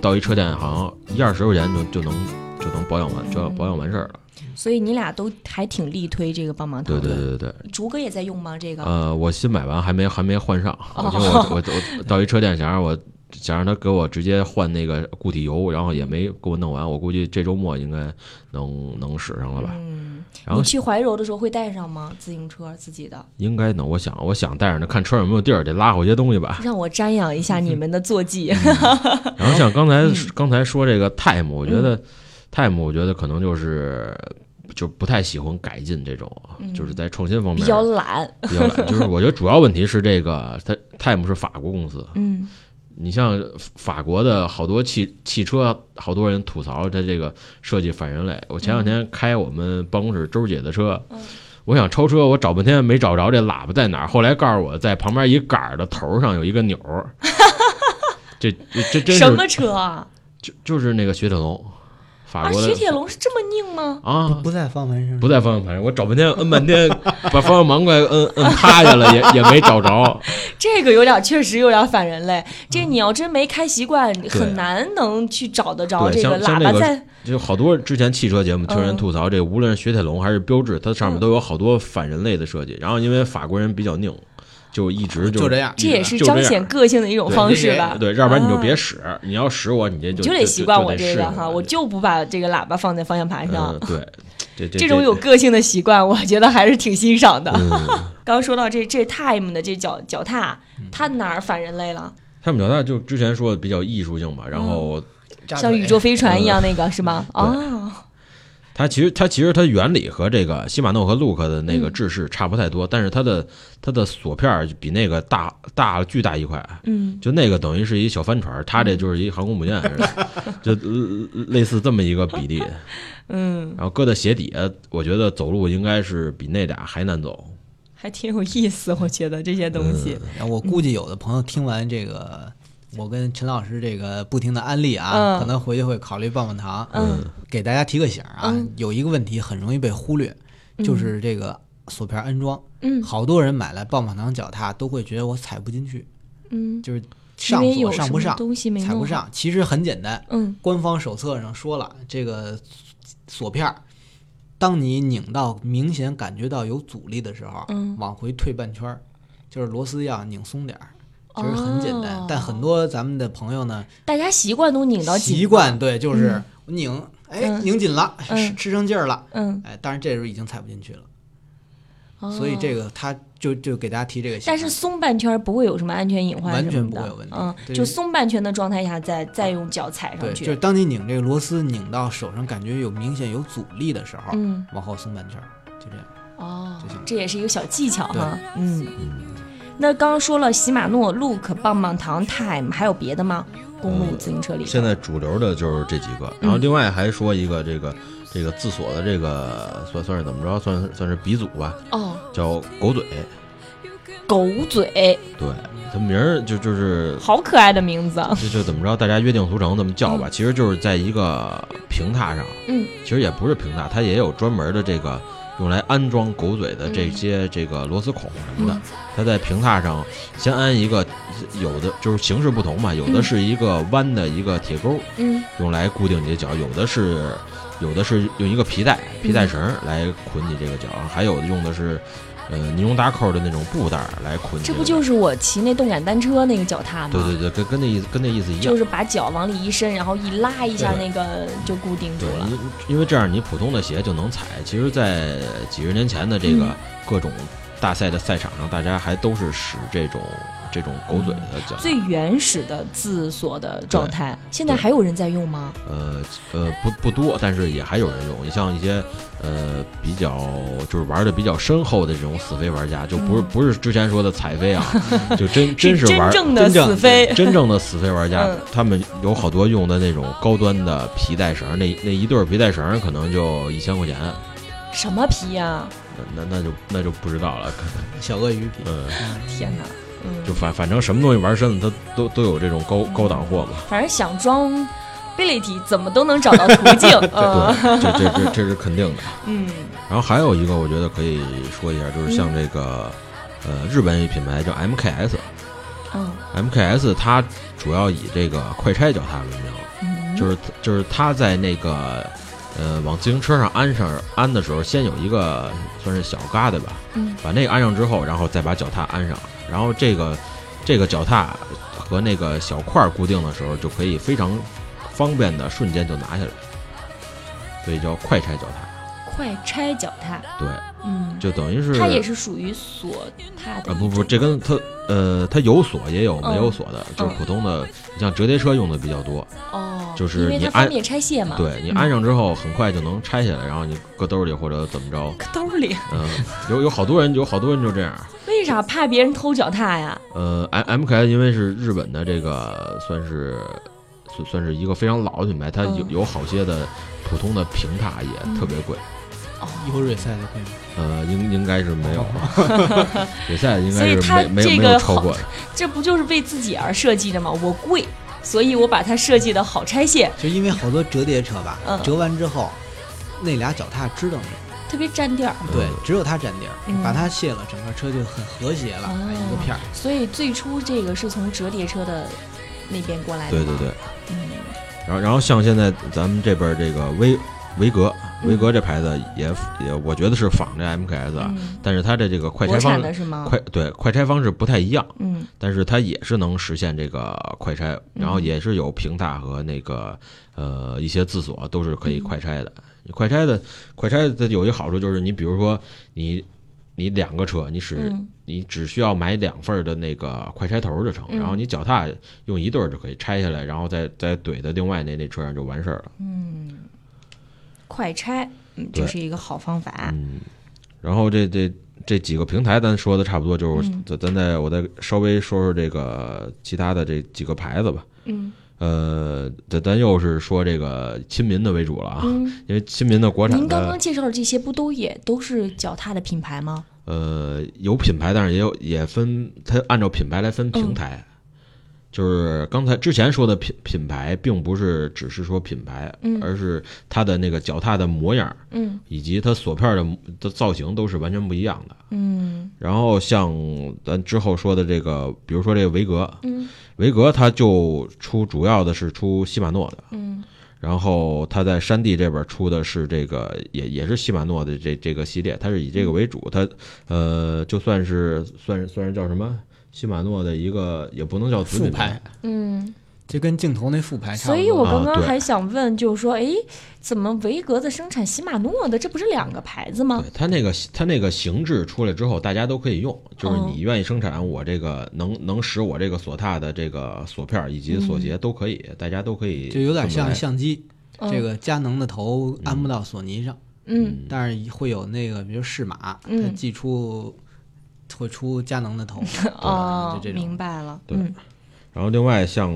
Speaker 3: 到一车店好像一二十块钱就就能就能保养完，就要保养完事儿了。
Speaker 1: 所以你俩都还挺力推这个棒棒糖，
Speaker 3: 对对对对
Speaker 1: 对。竹哥也在用吗？这个？
Speaker 3: 呃，我新买完还没还没换上，我我我我到一车店想让我想让他给我直接换那个固体油，然后也没给我弄完。我估计这周末应该能能使上了吧？
Speaker 1: 嗯。
Speaker 3: 然后你
Speaker 1: 去怀柔的时候会带上吗？自行车自己的？
Speaker 3: 应该能。我想我想带上呢，看车上有没有地儿，得拉好些东西吧。
Speaker 1: 让我瞻仰一下你们的坐骑。
Speaker 3: 然后像刚才刚才说这个 Time，我觉得 Time，我觉得可能就是。就不太喜欢改进这种，就是在创新方面
Speaker 1: 比较懒，<laughs>
Speaker 3: 比较懒。就是我觉得主要问题是这个，它 Time 是法国公司，
Speaker 1: 嗯，
Speaker 3: 你像法国的好多汽汽车，好多人吐槽它这个设计反人类。我前两天开我们办公室周姐的车，我想超车，我找半天没找着这喇叭在哪儿，后来告诉我在旁边一杆儿的头上有一个钮儿，<laughs> 这这真是
Speaker 1: 什么车啊？
Speaker 3: 就就是那个雪铁龙。法国的
Speaker 1: 雪铁龙是这么拧吗？
Speaker 3: 啊，
Speaker 2: 不在方向盘上，
Speaker 3: 不在方向盘上，我找半天摁半天，<laughs> 把方向盘快摁摁趴下了，也也没找着。<laughs>
Speaker 1: 这个有点，确实有点反人类。这你要真没开习惯，很难能去找得着这，个
Speaker 3: 像像那个
Speaker 1: 喇叭在。
Speaker 3: 就好多之前汽车节目听人
Speaker 1: 嗯
Speaker 3: 吐槽，这无论是雪铁龙还是标致，它上面都有好多反人类的设计。然后因为法国人比较拧，就一直
Speaker 2: 就这样
Speaker 1: 这也是彰显个性的一种方式吧？
Speaker 3: 对，要不然你就
Speaker 1: 啊
Speaker 3: 别使，你要使我，你这就
Speaker 1: 你就得习惯我这个哈，我就不把这个喇叭放在方向盘上
Speaker 3: 嗯。对，这这
Speaker 1: 这种有个性的习惯，我觉得还是挺欣赏的。
Speaker 3: 嗯，
Speaker 1: 刚 <laughs> 刚说到这这 Time 的这脚脚踏，
Speaker 3: 嗯
Speaker 1: 它哪儿反人类了
Speaker 3: ？？Time 脚踏就之前说的比较艺术性嘛，然后
Speaker 1: 像宇宙飞船一样那个是吗？
Speaker 3: 对
Speaker 1: 哦，
Speaker 3: 它其实它其实它原理和这个西马诺和 Look 的那个
Speaker 1: 嗯
Speaker 3: 制式差不太多，但是它的它的锁片儿比那个大大了巨大一块，
Speaker 1: 嗯，
Speaker 3: 就那个等于是一小帆船，它这就是一航空母舰似的，<laughs> 就呃类似这么一个比例。
Speaker 1: 嗯，
Speaker 3: 然后搁在鞋底下，我觉得走路应该是比那俩还难走。
Speaker 1: 还挺有意思，我觉得这些东西。
Speaker 2: 然后我估计有的朋友听完这个，我跟陈老师这个不停的安利啊，
Speaker 1: 嗯
Speaker 2: 可能回去会考虑棒棒糖。
Speaker 1: 嗯
Speaker 2: 给大家提个醒啊，
Speaker 1: 嗯
Speaker 2: 有一个问题很容易被忽略，就是这个锁片安装。
Speaker 1: 嗯
Speaker 2: 好多人买来棒棒糖脚踏都会觉得我踩不进去，
Speaker 1: 嗯，
Speaker 2: 就是上锁上不上，
Speaker 1: 东西没。
Speaker 2: 踩不上。其实很简单，
Speaker 1: 嗯
Speaker 2: 官方手册上说了，这个锁片儿，当你拧到明显感觉到有阻力的时候，
Speaker 1: 嗯
Speaker 2: 往回退半圈儿，就是螺丝要拧松点儿。其实很简单，
Speaker 1: 哦
Speaker 2: 但很多咱们的朋友呢，
Speaker 1: 大家习惯都拧到紧
Speaker 2: 习惯对，就是我拧，哎，
Speaker 1: 嗯
Speaker 2: 拧紧了，
Speaker 1: 嗯
Speaker 2: 吃吃上劲儿了，
Speaker 1: 嗯，
Speaker 2: 哎，当然这时候已经踩不进去了，
Speaker 1: 哦
Speaker 2: 所以这个他就就给大家提这个。
Speaker 1: 但是松半圈不会有什么安全隐患
Speaker 2: 完全不会有问题
Speaker 1: 嗯，就松半圈的状态下再再用脚踩，上去。
Speaker 2: 就是当你拧这个螺丝拧到手上感觉有明显有阻力的时候，
Speaker 1: 嗯
Speaker 2: 往后松半圈，就这样。
Speaker 1: 哦，这也是一个小技巧哈，嗯。嗯，那刚刚说了禧玛诺、Look、棒棒糖、Time，还有别的吗？公路自行车里头，
Speaker 3: 现在主流的就是这几个，然后另外还说一个这个这个自锁的这个算算是怎么着，算算是鼻祖吧，
Speaker 1: 哦，
Speaker 3: 叫狗嘴。
Speaker 1: 狗嘴，
Speaker 3: 对，它名儿就就是
Speaker 1: 好可爱的名字啊。
Speaker 3: 就就怎么着，大家约定俗成这么叫吧。其实就是在一个平踏上，
Speaker 1: 嗯，
Speaker 3: 其实也不是平踏，它也有专门的这个用来安装狗嘴的这些这个螺丝孔什么的。它在平踏上先安一个，有的就是形式不同嘛，有的是一个弯的一个铁钩，
Speaker 1: 嗯。
Speaker 3: 用来固定你的脚；有的是有的是用一个皮带皮带绳儿来捆你这个脚，还有的用的是呃尼龙搭扣的那种布带儿来捆。
Speaker 1: 这不就是我骑那动感单车那个脚踏吗？
Speaker 3: 对对对，跟跟那意思跟那意思一样
Speaker 1: 就。是把脚往里一伸，然后一拉一下，那个就固定住，了。
Speaker 3: 因因为这样你普通的鞋就能踩。其实，在几十年前的这个
Speaker 1: 嗯
Speaker 3: 各种大赛的赛场上，大家还都是使这种这种狗嘴的脚。
Speaker 1: 最原始的自锁的状态，现在还有人在用吗？
Speaker 3: 呃呃不不多，但是也还有人用。你像一些呃比较就是玩的比较深厚的这种死飞玩家，就不是、不是之前说的踩飞啊，<laughs> 就真真是玩
Speaker 1: 真正的死飞，
Speaker 3: 真正的死飞玩家
Speaker 1: 嗯，
Speaker 3: 他们有好多用的那种高端的皮带绳，那那一对儿皮带绳可能就一千块钱，
Speaker 1: 什么皮呀、
Speaker 3: 那那那就那就不知道了。可能 <laughs>
Speaker 2: 小鳄鱼皮，
Speaker 3: 嗯，
Speaker 1: 天哪！嗯，
Speaker 3: 就反反正什么东西玩深了，它都都有这种高高档货嘛。
Speaker 1: 反正想装 ability 怎么都能找到途径。<laughs> 嗯
Speaker 3: 对，这这这这是肯定的。
Speaker 1: 嗯
Speaker 3: 然后还有一个，我觉得可以说一下，就是像这个呃日本一品牌叫 MKS。
Speaker 1: 嗯
Speaker 3: MKS 它主要以这个快拆脚踏闻名，
Speaker 1: 嗯，
Speaker 3: 就是就是它在那个呃往自行车上安上安的时候，先有一个算是小疙瘩吧，
Speaker 1: 嗯。
Speaker 3: 把那个安上之后，然后再把脚踏安上，然后这个这个脚踏和那个小块儿固定的时候，就可以非常方便的瞬间就拿下来，所以叫快拆脚踏。
Speaker 1: 快拆脚踏，
Speaker 3: 对，
Speaker 1: 嗯，
Speaker 3: 就等于是
Speaker 1: 它也是属于锁踏的
Speaker 3: 啊不不，这跟它呃它有锁也有没有
Speaker 1: 嗯
Speaker 3: 锁的，就是普通的，你像折叠车用的比较多。
Speaker 1: 哦，
Speaker 3: 就是你安
Speaker 1: 它方便拆卸嘛，，
Speaker 3: 对你
Speaker 1: 嗯
Speaker 3: 安上之后，很快就能拆下来，然后你搁兜里或者怎么着。
Speaker 1: 搁兜里。
Speaker 3: 嗯，有有好多人，有好多人就这样。
Speaker 1: 为啥怕别人偷脚踏呀？
Speaker 3: 呃，M M K 因为是日本的这个算是算算是一个非常老的品牌，它有
Speaker 1: 嗯
Speaker 3: 有好些的普通的平踏也特别贵。
Speaker 2: 有瑞赛的贵吗？
Speaker 3: 呃，应应该是没有，<laughs> 比赛应该是没没有没
Speaker 1: 这个好
Speaker 3: 有超过的。
Speaker 1: 这不就是为自己而设计的吗？我贵，所以我把它设计的好拆卸。
Speaker 2: 就因为好多折叠车吧，折完之后那俩脚踏支棱着，
Speaker 1: 特别占地儿。
Speaker 2: 对，只有它占地儿，把它卸了，整个车就很和谐了，一个片儿。
Speaker 1: 所以最初这个是从折叠车的那边过来的。
Speaker 3: 对对对，嗯。然后然后像现在咱们这边这个威维格。维格这牌子也也，我觉得是仿这 MKS，但是它的这个快拆方式快对快拆方式不太一样，
Speaker 1: 嗯，
Speaker 3: 但是它也是能实现这个快拆，然后也是有平踏和那个呃一些自锁都是可以快拆的。快拆的快拆的有一个好处就是，你比如说你你两个车，你使你只需要买两份的那个快拆头就成，然后你脚踏用一对就可以拆下来，然后再再怼到另外那那车上就完事儿了，
Speaker 1: 嗯。快拆，嗯，这是一个好方法。
Speaker 3: 嗯，然后这这这几个平台，咱说的差不多，就是咱咱再我再稍微说说这个其他的这几个牌子吧。
Speaker 1: 嗯，
Speaker 3: 呃，咱咱又是说这个亲民的为主了啊，<laughs> 因为亲民的国产。
Speaker 1: 您刚刚介绍的这些不都也都是脚踏的品牌吗？
Speaker 3: 呃，有品牌，但是也有也分，它按照品牌来分平台。就是刚才之前说的品品牌，并不是只是说品牌，而是它的那个脚踏的模样，
Speaker 1: 嗯，
Speaker 3: 以及它锁片的的造型都是完全不一样的，
Speaker 1: 嗯。
Speaker 3: 然后像咱之后说的这个，比如说这个维格，
Speaker 1: 嗯，
Speaker 3: 维格它就出主要的是出西马诺的，
Speaker 1: 嗯。
Speaker 3: 然后它在山地这边出的是这个，也也是西马诺的这这个系列，它是以这个为主，它呃，就算是算是算是叫什么？西马诺的一个也不能叫
Speaker 2: 子品牌，
Speaker 1: 嗯，
Speaker 2: 就跟镜头那副牌差
Speaker 1: 不多。所以我刚刚还想问，就是说，哎，怎么维格的生产西马诺的？这不是两个牌子吗？
Speaker 3: 对，它那个它那个形制出来之后，大家都可以用。就是你愿意生产我这个能能使我这个锁踏的这个锁片以及锁鞋都可以，大家都可以。
Speaker 2: 就有点像相机，这个佳能的头安不到索尼上，
Speaker 1: 嗯，
Speaker 2: 但是会有那个，比如适马，它寄出。会出佳能的头 <laughs> 哦，
Speaker 1: 明白了。
Speaker 3: 对，然后另外像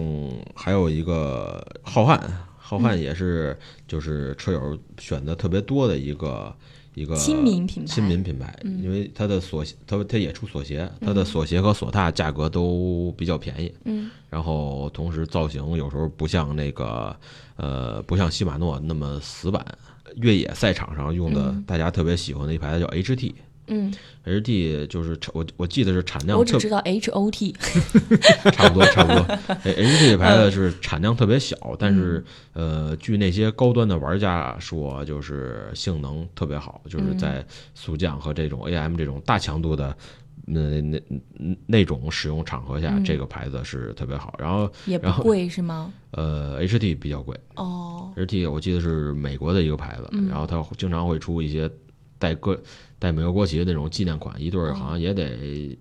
Speaker 3: 还有一个浩瀚，浩瀚也是就是车友选的特别多的一个一个
Speaker 1: 亲民品
Speaker 3: 牌。亲民品牌，因为它的锁它它也出锁鞋，它的锁鞋和锁踏价格都比较便宜。
Speaker 1: 嗯，
Speaker 3: 然后同时造型有时候不像那个呃不像禧马诺那么死板。越野赛场上用的大家特别喜欢的一牌子叫 HT。
Speaker 1: 嗯
Speaker 3: ，H T 就是产我我记得是产量，
Speaker 1: 我只知道 H O T，
Speaker 3: 差不多差不多。<laughs> H T 牌子是产量特别小，但是呃，据那些高端的玩家说，就是性能特别好，就是在速降和这种 A M 这种大强度的那那那种使用场合下，这个牌子是特别好。然后
Speaker 1: 也不贵是吗？
Speaker 3: 呃，H T 比较贵
Speaker 1: 哦
Speaker 3: ，H T 我记得是美国的一个牌子，然后它经常会出一些带个。带美国国旗的那种纪念款，一对儿好像也得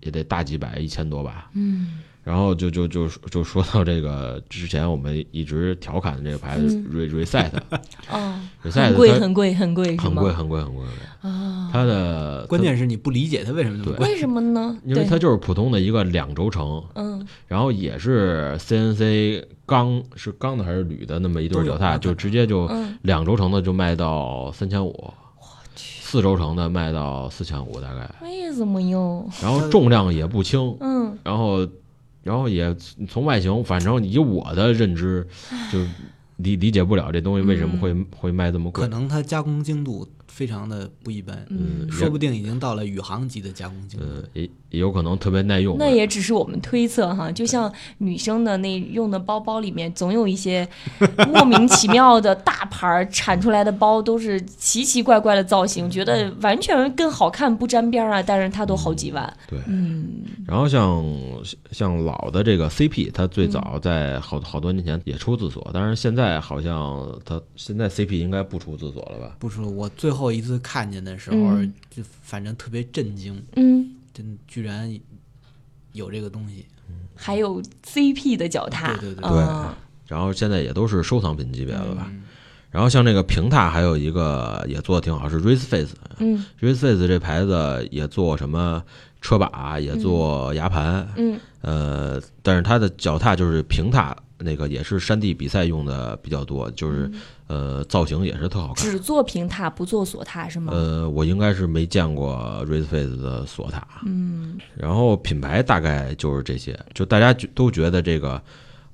Speaker 3: 也得大几百，一千多吧。
Speaker 1: 嗯，
Speaker 3: 然后就就就就说到这个之前我们一直调侃的这个牌子，Re Reset。<laughs>
Speaker 1: 哦
Speaker 3: ，Reset
Speaker 1: 很贵很贵很贵，
Speaker 3: 很贵很贵很贵
Speaker 1: 啊！
Speaker 3: 它的
Speaker 2: 关键是你不理解它为什么那么贵？
Speaker 1: 为什么呢？<laughs>
Speaker 3: 因为它就是普通的一个两轴承，
Speaker 1: 嗯，
Speaker 3: 然后也是 CNC 钢是钢的还是铝的那么一对脚踏，就直接就两轴承的就卖到三千五。四轴承的卖到四千五，大概。
Speaker 1: 为什么哟？
Speaker 3: 然后重量也不轻，
Speaker 1: 嗯，
Speaker 3: 然后，然后也从外形，反正以我的认知，就理理解不了这东西为什么会会卖这么贵。
Speaker 2: 可能它加工精度。非常的不一般，
Speaker 3: 嗯，
Speaker 2: 说不定已经到了宇航级的加工精度，
Speaker 3: 也也有可能特别耐用。
Speaker 1: 那也只是我们推测哈，就像女生的那用的包包里面，总有一些 <laughs> 莫名其妙的大牌产出来的包，都是奇奇怪怪的造型，觉得完全跟好看不沾边啊，但是它都好几万。
Speaker 3: 对，
Speaker 1: 嗯。
Speaker 3: 然后像像老的这个 CP，它最早在好好多年前也出自锁，但是现在好像它现在 CP 应该不出自锁了吧？
Speaker 2: 不出，我最后。头一次看见的时候，就反正特别震惊，
Speaker 1: 嗯，
Speaker 2: 真居然有这个东西，
Speaker 1: 还有 CP 的脚踏，
Speaker 2: 对对
Speaker 3: 对，然后现在也都是收藏品级别了吧？然后像这个平踏，还有一个也做的挺好，是 Race Face，
Speaker 1: 嗯
Speaker 3: ，Race Face 这牌子也做什么车把，也做牙盘，
Speaker 1: 嗯，
Speaker 3: 呃，但是它的脚踏就是平踏。那个也是山地比赛用的比较多，就是呃造型也是特好看。
Speaker 1: 只做平踏不做锁踏是吗？
Speaker 3: 呃，我应该是没见过 Race Face 的锁踏。
Speaker 1: 嗯，
Speaker 3: 然后品牌大概就是这些，就大家都觉得这个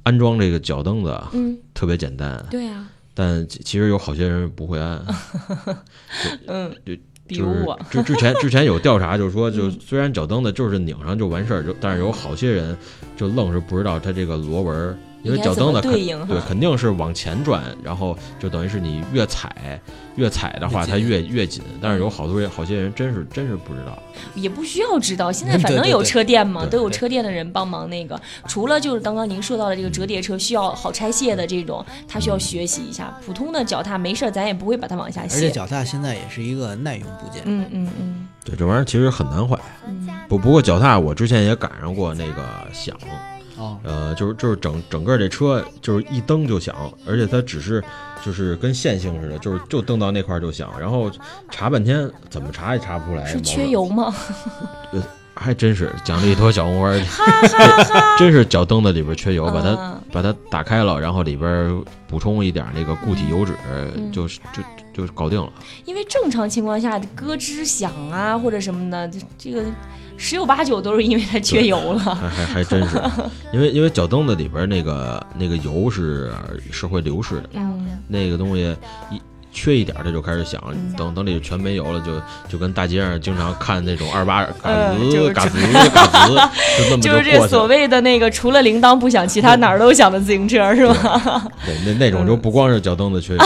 Speaker 3: 安装这个脚蹬子，
Speaker 1: 嗯，
Speaker 3: 特别简单，
Speaker 1: 对啊，
Speaker 3: 但其实有好些人不会安，<laughs>
Speaker 1: 嗯，
Speaker 3: 就
Speaker 1: 比如我，
Speaker 3: 之之前之前有调查，就是说，<laughs> 就虽然脚蹬子就是拧上就完事儿，就但是有好些人就愣是不知道它这个螺纹。因为脚蹬子肯对肯定是往前转，然后就等于是你越踩越踩的话，它越越紧。但是有好多人，好些人真是真是不知道，
Speaker 1: 也不需要知道。现在 <laughs> 反正有车店嘛，都有车店的人帮忙那个。除了就是刚刚您说到的这个折叠车需要好拆卸的这种，它需要学习一下。普通的脚踏没事儿，咱也不会把它往下卸。
Speaker 2: 而且脚踏现在也是一个耐用部件。
Speaker 1: 嗯嗯嗯。
Speaker 3: 对，这玩意儿其实很难坏。不不过脚踏我之前也赶上过那个响。呃，就是就是整整个这车就是一蹬就响，而且它只是就是跟线性似的，就是就蹬到那块就响，然后查半天怎么查也查不出来。
Speaker 1: 是缺油吗？<laughs>
Speaker 3: 呃，还真是奖励多小红花，<laughs> <laughs> 真是脚蹬子里边缺油，把它把它打开了，然后里边补充一点那个固体油脂，就就就搞定了。
Speaker 1: 因为正常情况下咯吱响啊或者什么的，这个。十有八九都是因为它缺油了，<laughs>
Speaker 3: 还还还真是，因为因为脚蹬子里边那个那个油是是会流失的，
Speaker 1: 嗯，
Speaker 3: 那个东西一。缺一点它就开始响，等等里全没油了，就就跟大街上经常看那种二八嘎子嘎子 <laughs> 嘎子，就这么
Speaker 1: 就是这所谓的那个除了铃铛不响，其他哪儿都响的自行车是
Speaker 3: 吧？对，那那种就不光是脚蹬子缺油，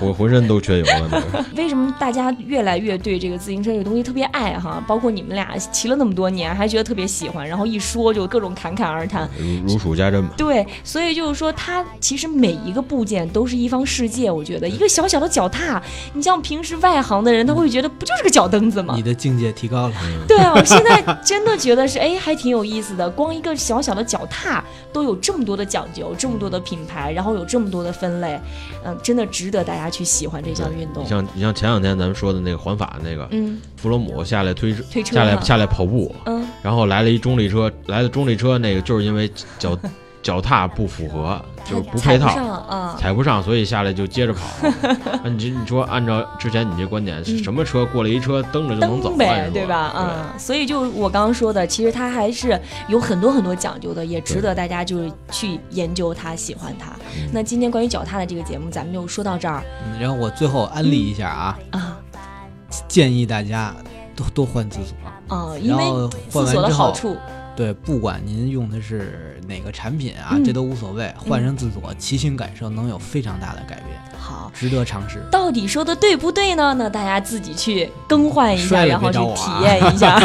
Speaker 3: 我浑身都缺油了。<laughs>
Speaker 1: 为什么大家越来越对这个自行车这个东西特别爱哈？包括你们俩骑了那么多年，还觉得特别喜欢，然后一说就各种侃侃而谈，
Speaker 3: 如如数家珍嘛。
Speaker 1: 对，所以就是说，它其实每一个部件都是一方世界。我觉得一个小小的脚。脚踏，你像平时外行的人，他会觉得不就是个脚蹬子吗？
Speaker 2: 你的境界提高了。<laughs>
Speaker 1: 对啊，我现在真的觉得是，哎，还挺有意思的。光一个小小的脚踏都有这么多的讲究，这么多的品牌，然后有这么多的分类，嗯，真的值得大家去喜欢这项运动。
Speaker 3: 你像你像前两天咱们说的那个环法那个，
Speaker 1: 嗯，
Speaker 3: 弗洛姆下来推
Speaker 1: 推车，
Speaker 3: 下来下来跑步，
Speaker 1: 嗯，
Speaker 3: 然后来了一中立车，来了中立车那个就是因为脚。脚踏不符合，就是不配套，踩不上，所以下来就接着跑。<laughs> 你这你说按照之前你这观点，什么车过了一车蹬着就能走
Speaker 1: 呗，对吧？嗯，所以就我刚刚说的，其实它还是有很多很多讲究的，也值得大家就是去研究它，喜欢它。那今天关于脚踏的这个节目，咱们就说到这儿。
Speaker 2: 然后我最后安利一下啊
Speaker 1: 啊，
Speaker 2: 建议大家多多换自
Speaker 1: 锁啊，因为自锁的好处。
Speaker 2: 对，不管您用的是哪个产品啊，这都无所谓。换上自锁，骑行感受能有非常大的改变。
Speaker 1: 好，
Speaker 2: 值得尝试。
Speaker 1: 到底说的对不对呢？那大家自己去更换一下，然后去体验一下。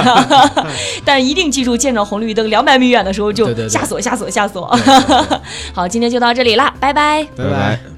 Speaker 1: <laughs> 但一定记住，见着红绿灯两百米远的时候就下锁、下锁、下锁。<laughs> 好，今天就到这里啦，拜拜，
Speaker 2: 拜拜。